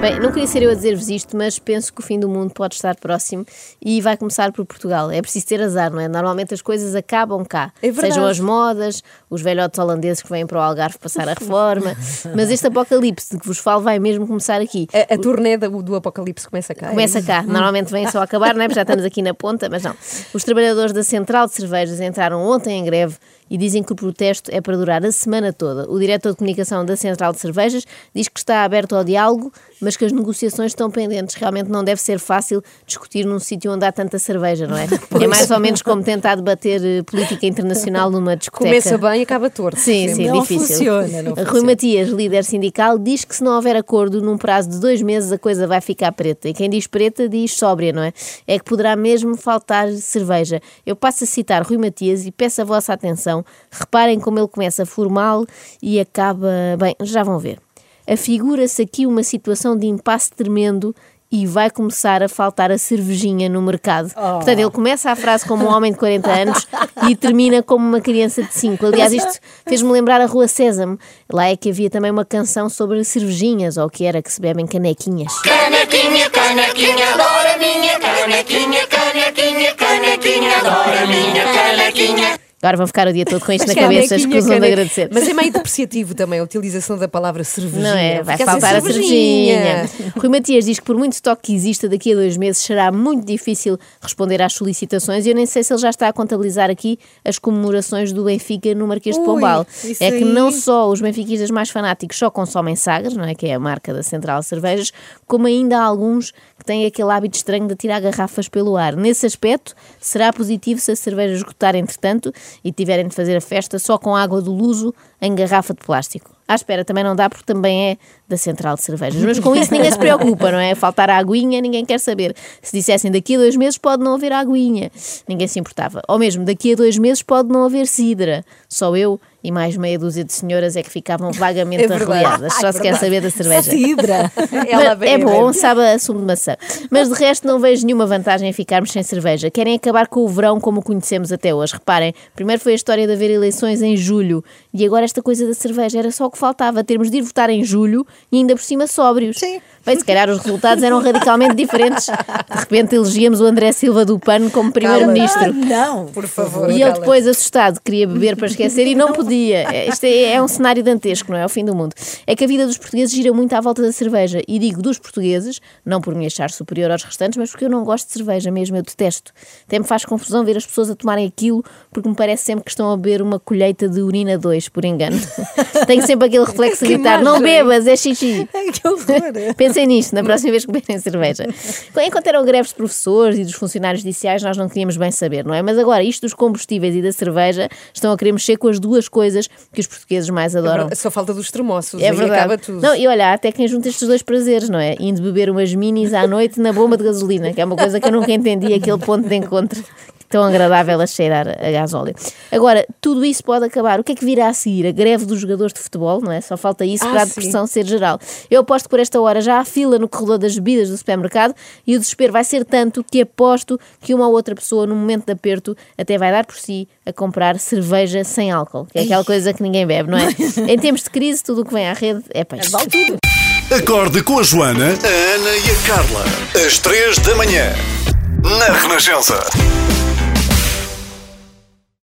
Bem, não queria ser eu a dizer-vos isto, mas penso que o fim do mundo pode estar próximo e vai começar por Portugal. É preciso ter azar, não é? Normalmente as coisas acabam cá. É. Sejam as modas, os velhotes holandeses que vêm para o Algarve passar a reforma. mas este apocalipse de que vos falo vai mesmo começar aqui. A, a turnê do, do Apocalipse começa cá. é Começa cá. Normalmente vem só a acabar, não é? Porque já estamos aqui na ponta, mas não. Os trabalhadores da Central de Cervejas entraram ontem em greve e dizem que o protesto é para durar a semana toda. O diretor de comunicação da Central de Cervejas diz que está aberto ao diálogo, mas que as negociações estão pendentes. Realmente não deve ser fácil discutir num sítio onde há tanta cerveja, não é? É mais ou menos como tentar debater eh, política internacional numa discoteca. Começa bem e acaba torto. Sim, sim, Não difícil. funciona, não Rui funciona. Matias, líder sindical, diz que se não houver acordo num prazo de dois meses a coisa vai ficar preta. E quem diz preta diz sóbria, não é? É que poderá mesmo faltar cerveja. Eu passo a citar Rui Matias e peço a vossa atenção. Reparem como ele começa formal e acaba. Bem, já vão ver. Afigura-se aqui uma situação de impasse tremendo e vai começar a faltar a cervejinha no mercado. Portanto, ele começa a frase como um homem de 40 anos e termina como uma criança de 5. Aliás, isto fez-me lembrar a Rua Sésamo. Lá é que havia também uma canção sobre cervejinhas, ou o que era que se bebem canequinhas. Canequinha, canequinha, adora a minha canequinha, canequinha, canequinha, adora a minha canequinha. Agora vão ficar o dia todo com isto na Canequinha, cabeça, escusam de agradecer. Mas é meio depreciativo também a utilização da palavra cervejinha. Não é? Vai assim, faltar a cervejinha. Rui Matias diz que por muito estoque que exista daqui a dois meses será muito difícil responder às solicitações e eu nem sei se ele já está a contabilizar aqui as comemorações do Benfica no Marquês de Ui, Pombal. isso É que não só os benfiquistas mais fanáticos só consomem sagres, não é? Que é a marca da Central Cervejas, como ainda há alguns que têm aquele hábito estranho de tirar garrafas pelo ar. Nesse aspecto, será positivo se a cerveja esgotar entretanto e tiverem de fazer a festa só com água do luso em garrafa de plástico. À espera também não dá porque também é da Central de Cervejas. Mas com isso ninguém se preocupa, não é? Faltar a aguinha, ninguém quer saber. Se dissessem daqui a dois meses pode não haver aguinha, ninguém se importava. Ou mesmo daqui a dois meses pode não haver cidra. Só eu e mais meia dúzia de senhoras é que ficavam vagamente É arreliadas. Só se quer saber da cerveja. Bebe, é bom, sabe a sumo de maçã. Mas de resto não vejo nenhuma vantagem em ficarmos sem cerveja. Querem acabar com o verão como o conhecemos até hoje. Reparem, primeiro foi a história de haver eleições em julho e agora esta coisa da cerveja era só o que faltava, termos de ir votar em julho e ainda por cima sóbrios. Sim. Bem, se calhar os resultados eram radicalmente diferentes. De repente elegíamos o André Silva do PAN como primeiro-ministro. Não. Por favor. E ele depois, assustado, queria beber para esquecer e não podia. É, Isto é, é um cenário dantesco, não é? É o fim do mundo. É que a vida dos portugueses gira muito à volta da cerveja. E digo dos portugueses, não por me achar superior aos restantes, mas porque eu não gosto de cerveja mesmo, eu detesto. Até me faz confusão ver as pessoas a tomarem aquilo, porque me parece sempre que estão a beber uma colheita de urina 2, por engano. Tenho sempre aquele reflexo de gritar: não bebas, é xixi. Ai, que horror. Pensem nisto na próxima vez que beberem cerveja. Enquanto eram greves de professores e dos funcionários judiciais, nós não queríamos bem saber, não é? Mas agora, isto dos combustíveis e da cerveja estão a querer mexer com as duas coisas que os portugueses mais adoram. Só falta dos termossos. É verdade. acaba tudo. Não, e olha, há até quem junta estes dois prazeres, não é? Indo beber umas minis à noite na bomba de gasolina, que é uma coisa que eu nunca entendi, aquele ponto de encontro tão agradável a cheirar a gasóleo. Agora, tudo isso pode acabar. O que é que virá a seguir? A greve dos jogadores de futebol, não é? Só falta isso Ah, para a sim. depressão ser geral. Eu aposto que por esta hora já há fila no corredor das bebidas do supermercado e o desespero vai ser tanto que aposto que uma ou outra pessoa, no momento de aperto, até vai dar por si a comprar cerveja sem álcool, que é aquela coisa que ninguém bebe, não é? em tempos de crise, tudo o que vem à rede é peixe. Vale tudo. Acorde com a Joana, a Ana e a Carla. Às três da manhã. Na Renascença.